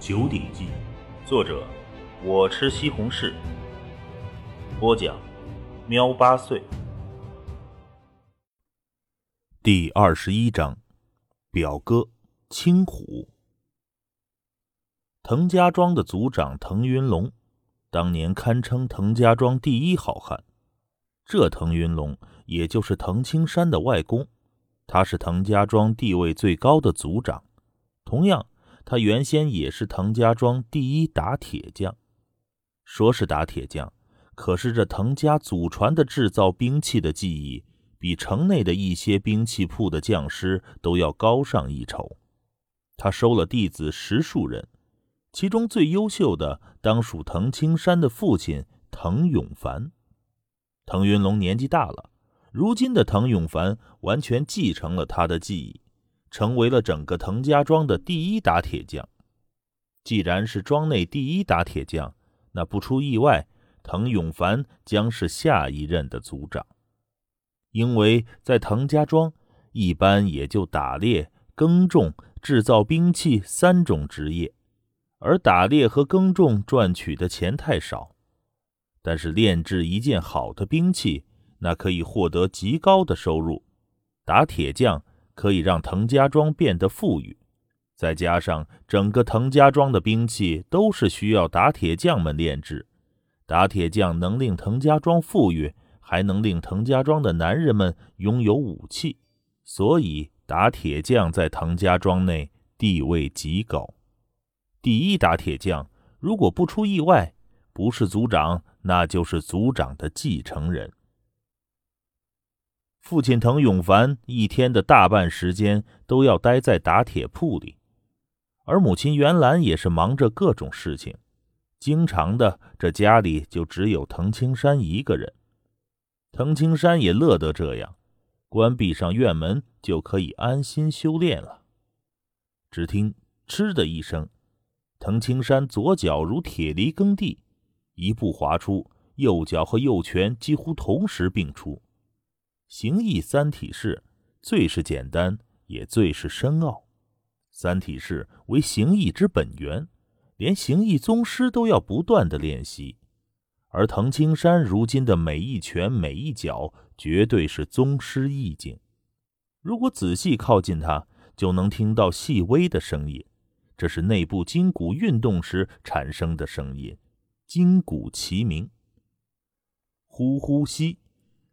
九鼎记》，作者我吃西红柿，播讲喵八岁。第二十一章，表哥青虎。滕家庄的族长滕云龙，当年堪称滕家庄第一好汉。这滕云龙，也就是滕青山的外公，他是滕家庄地位最高的族长。同样，他原先也是滕家庄第一打铁匠。说是打铁匠，可是这滕家祖传的制造兵器的技艺，比城内的一些兵器铺的匠师都要高上一筹。他收了弟子十数人，其中最优秀的当属滕青山的父亲滕永凡。滕云龙年纪大了，如今的滕永凡完全继承了他的技艺，成为了整个滕家庄的第一打铁匠。既然是庄内第一打铁匠，那不出意外，滕永凡将是下一任的族长。因为在滕家庄，一般也就打猎、耕种、制造兵器三种职业，而打猎和耕种赚取的钱太少。但是炼制一件好的兵器，那可以获得极高的收入。打铁匠可以让滕家庄变得富裕，再加上整个滕家庄的兵器都是需要打铁匠们炼制，打铁匠能令滕家庄富裕，还能令滕家庄的男人们拥有武器，所以打铁匠在滕家庄内地位极高。第一打铁匠如果不出意外，不是族长。那就是族长的继承人。父亲滕永凡一天的大半时间都要待在打铁铺里，而母亲袁兰也是忙着各种事情，经常的这家里就只有滕青山一个人。滕青山也乐得这样，关闭上院门就可以安心修炼了。只听“嗤”的一声，滕青山左脚如铁犁耕地。一步滑出，右脚和右拳几乎同时并出。形意三体式最是简单，也最是深奥。三体式为形意之本源，连形意宗师都要不断的练习。而藤青山如今的每一拳每一脚，绝对是宗师意境。如果仔细靠近他，就能听到细微的声音，这是内部筋骨运动时产生的声音。筋骨齐鸣，呼呼吸，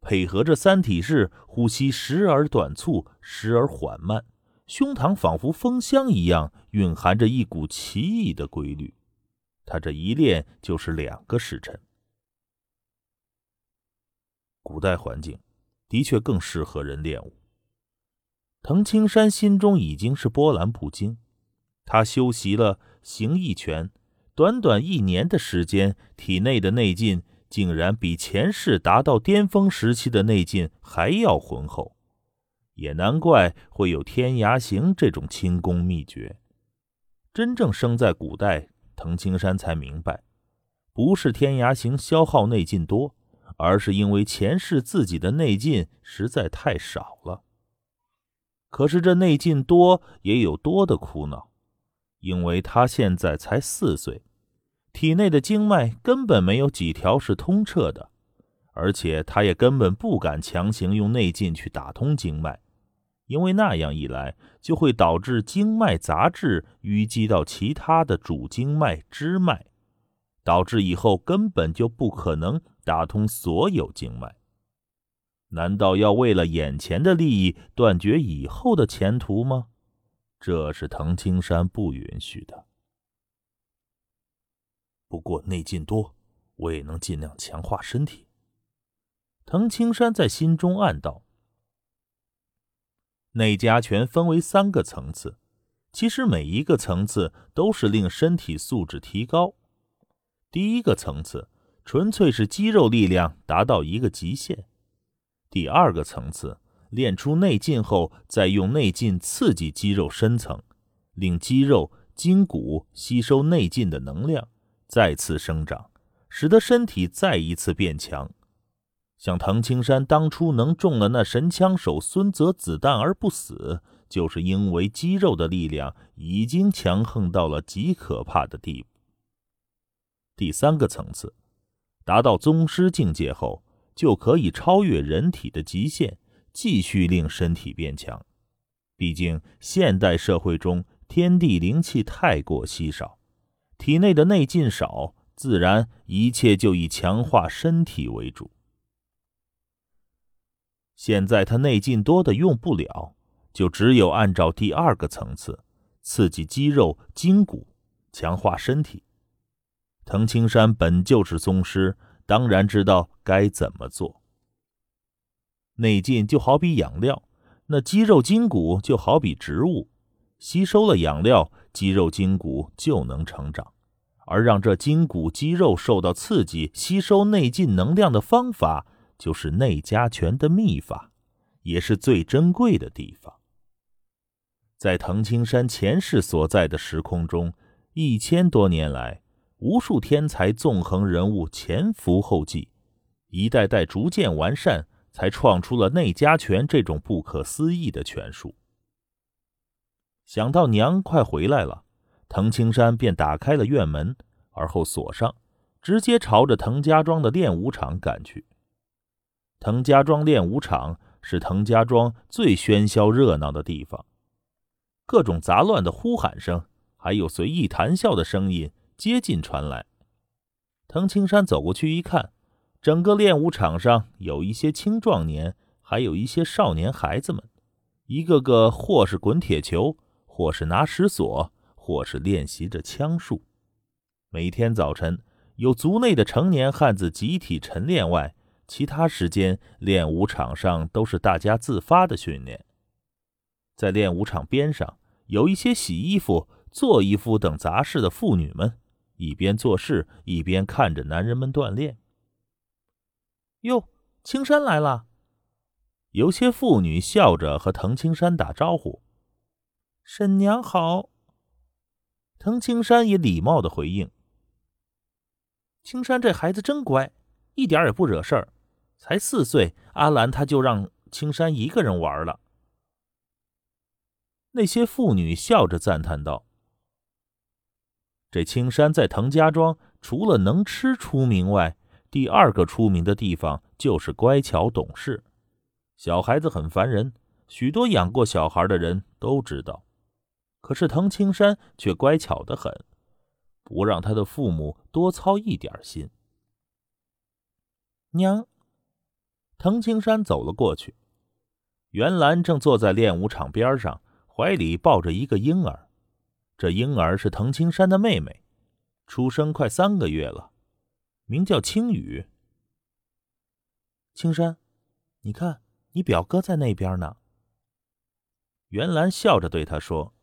配合着三体式呼吸，时而短促，时而缓慢，胸膛仿佛风箱一样，蕴含着一股奇异的规律。他这一练就是两个时辰。古代环境的确更适合人练武。滕青山心中已经是波澜不惊，他修习了形意拳。短短一年的时间，体内的内劲竟然比前世达到巅峰时期的内劲还要浑厚，也难怪会有天涯行这种轻功秘诀。真正生在古代，滕青山才明白，不是天涯行消耗内劲多，而是因为前世自己的内劲实在太少了。可是这内劲多也有多的苦恼，因为他现在才四岁。体内的经脉根本没有几条是通彻的，而且他也根本不敢强行用内劲去打通经脉，因为那样一来就会导致经脉杂质淤积到其他的主经脉、支脉，导致以后根本就不可能打通所有经脉。难道要为了眼前的利益断绝以后的前途吗？这是滕青山不允许的。不过内劲多，我也能尽量强化身体。滕青山在心中暗道：“内家拳分为三个层次，其实每一个层次都是令身体素质提高。第一个层次纯粹是肌肉力量达到一个极限；第二个层次练出内劲后，再用内劲刺激肌肉深层，令肌肉筋骨吸收内劲的能量。”再次生长，使得身体再一次变强。像唐青山当初能中了那神枪手孙泽子弹而不死，就是因为肌肉的力量已经强横到了极可怕的地步。第三个层次，达到宗师境界后，就可以超越人体的极限，继续令身体变强。毕竟现代社会中天地灵气太过稀少，体内的内劲少，自然一切就以强化身体为主。现在他内劲多的用不了，就只有按照第二个层次，刺激肌肉筋骨，强化身体。藤青山本就是宗师，当然知道该怎么做。内劲就好比养料，那肌肉筋骨就好比植物，吸收了养料，肌肉筋骨就能成长。而让这筋骨肌肉受到刺激，吸收内劲能量的方法，就是内家拳的秘法，也是最珍贵的地方。在藤青山前世所在的时空中，一千多年来。无数天才纵横人物前赴后继，一代代逐渐完善，才创出了内家拳这种不可思议的拳术。想到娘快回来了，藤青山便打开了院门，而后锁上，直接朝着藤家庄的练武场赶去。藤家庄练武场是藤家庄最喧嚣热闹的地方，各种杂乱的呼喊声，还有随意谈笑的声音。接近传来，藤青山走过去一看，整个练武场上有一些青壮年，还有一些少年孩子们，一个个或是滚铁球，或是拿石锁，或是练习着枪术。每天早晨，有族内的成年汉子集体晨练外，其他时间练武场上都是大家自发的训练。在练武场边上，有一些洗衣服、做衣服等杂事的妇女们。一边做事一边看着男人们锻炼。哟，青山来了！有些妇女笑着和藤青山打招呼：“婶娘好。”藤青山也礼貌的回应：“青山这孩子真乖，一点也不惹事儿。才四岁，阿兰他就让青山一个人玩了。”那些妇女笑着赞叹道。这青山在滕家庄，除了能吃出名外，第二个出名的地方就是乖巧懂事。小孩子很烦人，许多养过小孩的人都知道。可是滕青山却乖巧得很，不让他的父母多操一点心。娘，滕青山走了过去，袁兰正坐在练武场边上，怀里抱着一个婴儿。这婴儿是藤青山的妹妹，出生快三个月了，名叫青雨。青山，你看，你表哥在那边呢。袁兰笑着对他说。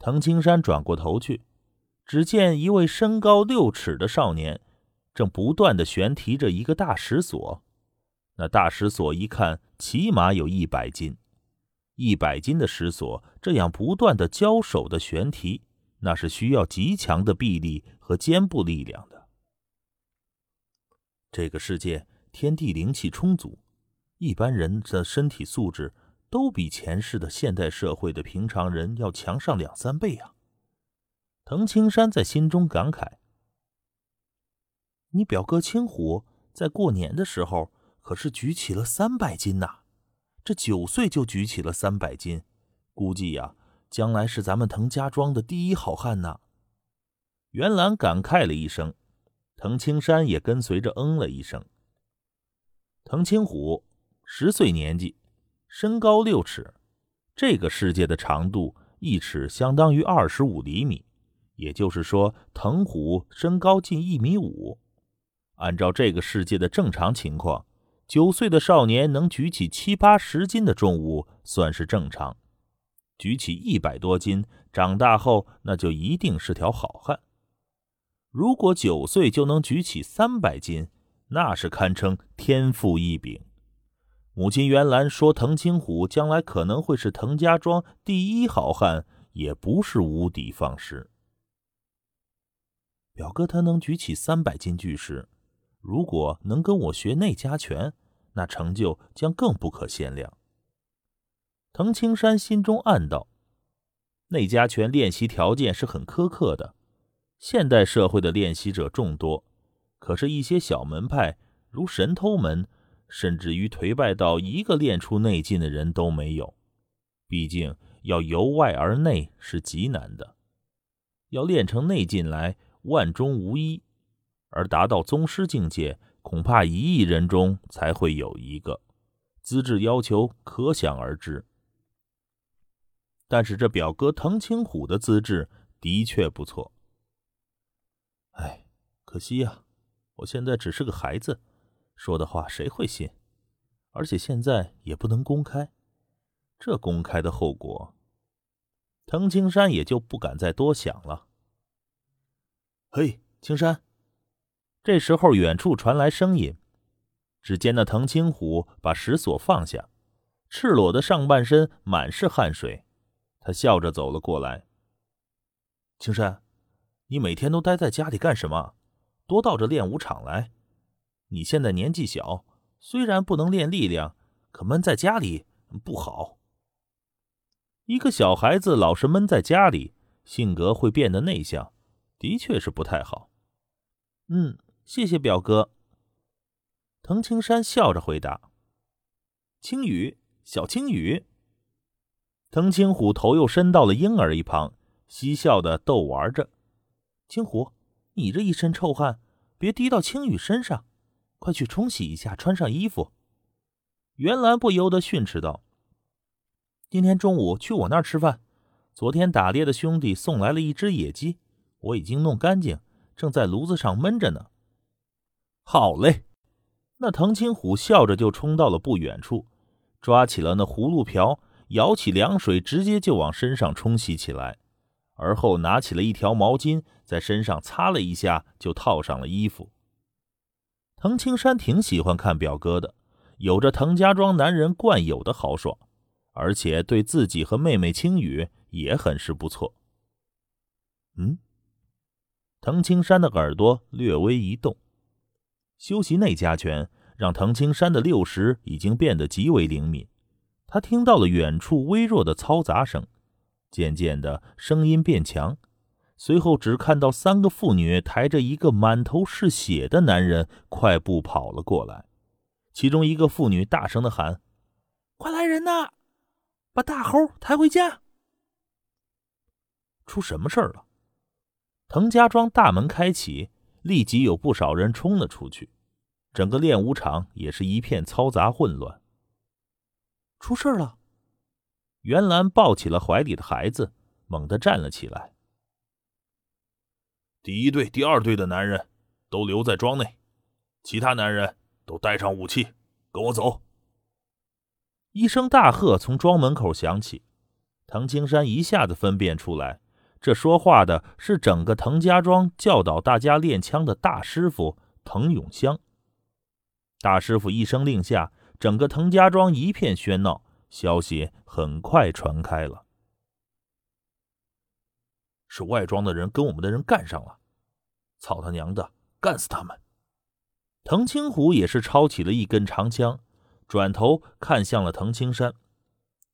藤青山转过头去，只见一位身高六尺的少年，正不断的悬提着一个大石锁。那大石锁一看，起码有一百斤。一百斤的石锁，这样不断的交手的悬提，那是需要极强的臂力和肩部力量的。这个世界天地灵气充足，一般人的身体素质都比前世的现代社会的平常人要强上两三倍啊！藤青山在心中感慨：“你表哥青虎在过年的时候可是举起了三百斤呐！”这九岁就举起了三百斤，估计呀，将来是咱们滕家庄的第一好汉呢。袁兰感慨了一声，滕青山也跟随着嗯了一声。滕青虎十岁年纪，身高六尺，这个世界的长度一尺相当于二十五厘米，也就是说，藤虎身高近一米五。按照这个世界的正常情况。九岁的少年能举起七八十斤的重物，算是正常；举起一百多斤，长大后那就一定是条好汉。如果九岁就能举起三百斤，那是堪称天赋异禀。母亲袁兰说：“滕青虎将来可能会是滕家庄第一好汉，也不是无的放矢。”表哥他能举起三百斤巨石。如果能跟我学内家拳，那成就将更不可限量。滕青山心中暗道：内家拳练习条件是很苛刻的，现代社会的练习者众多，可是，一些小门派如神偷门，甚至于颓败到一个练出内劲的人都没有。毕竟，要由外而内是极难的，要练成内劲来，万中无一。而达到宗师境界，恐怕一亿人中才会有一个，资质要求可想而知。但是这表哥滕青虎的资质的确不错。哎，可惜呀，我现在只是个孩子，说的话谁会信？而且现在也不能公开，这公开的后果，滕青山也就不敢再多想了。嘿，青山。这时候，远处传来声音。只见那藤青虎把石锁放下，赤裸的上半身满是汗水。他笑着走了过来。青山，你每天都待在家里干什么？多到这练武场来。你现在年纪小，虽然不能练力量，可闷在家里不好。一个小孩子老是闷在家里，性格会变得内向，的确是不太好。嗯。谢谢表哥。滕青山笑着回答：“青雨，小青雨。”滕青虎头又伸到了婴儿一旁，嬉笑的逗玩着。青虎，你这一身臭汗，别滴到青雨身上，快去冲洗一下，穿上衣服。袁兰不由得训斥道：“今天中午去我那儿吃饭，昨天打猎的兄弟送来了一只野鸡，我已经弄干净，正在炉子上焖着呢。”好嘞，那滕青虎笑着就冲到了不远处，抓起了那葫芦瓢，舀起凉水，直接就往身上冲洗起来。而后拿起了一条毛巾，在身上擦了一下，就套上了衣服。滕青山挺喜欢看表哥的，有着滕家庄男人惯有的豪爽，而且对自己和妹妹青雨也很是不错。嗯，滕青山的耳朵略微一动。修习内家拳，让滕青山的六识已经变得极为灵敏。他听到了远处微弱的嘈杂声，渐渐的声音变强，随后只看到三个妇女抬着一个满头是血的男人快步跑了过来。其中一个妇女大声的喊：“快来人呐，把大猴抬回家！”出什么事儿了？滕家庄大门开启。立即有不少人冲了出去，整个练武场也是一片嘈杂混乱。出事了！袁兰抱起了怀里的孩子，猛地站了起来。第一队、第二队的男人都留在庄内，其他男人都带上武器，跟我走！一声大喝从庄门口响起，唐青山一下子分辨出来。这说话的是整个滕家庄教导大家练枪的大师傅滕永香。大师傅一声令下，整个滕家庄一片喧闹，消息很快传开了。是外庄的人跟我们的人干上了，操他娘的，干死他们！藤青虎也是抄起了一根长枪，转头看向了藤青山：“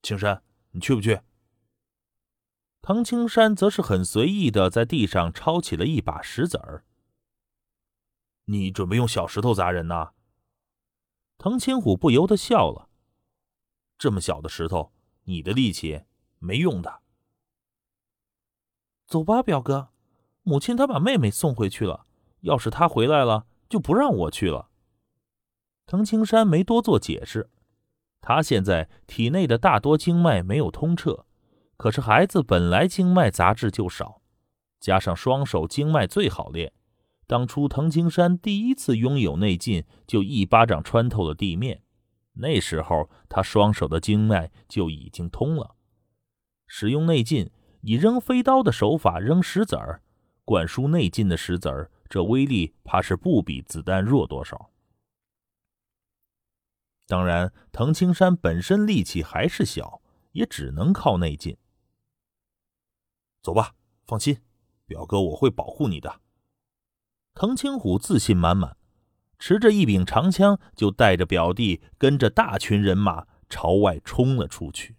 青山，你去不去？”藤青山则是很随意的在地上抄起了一把石子儿。你准备用小石头砸人呐？藤青虎不由得笑了。这么小的石头，你的力气没用的。走吧，表哥，母亲她把妹妹送回去了。要是她回来了，就不让我去了。藤青山没多做解释，他现在体内的大多经脉没有通彻。可是孩子本来经脉杂质就少，加上双手经脉最好练。当初藤青山第一次拥有内劲，就一巴掌穿透了地面。那时候他双手的经脉就已经通了。使用内劲，以扔飞刀的手法扔石子儿，灌输内劲的石子儿，这威力怕是不比子弹弱多少。当然，藤青山本身力气还是小，也只能靠内劲。走吧，放心，表哥我会保护你的。滕青虎自信满满，持着一柄长枪，就带着表弟，跟着大群人马朝外冲了出去。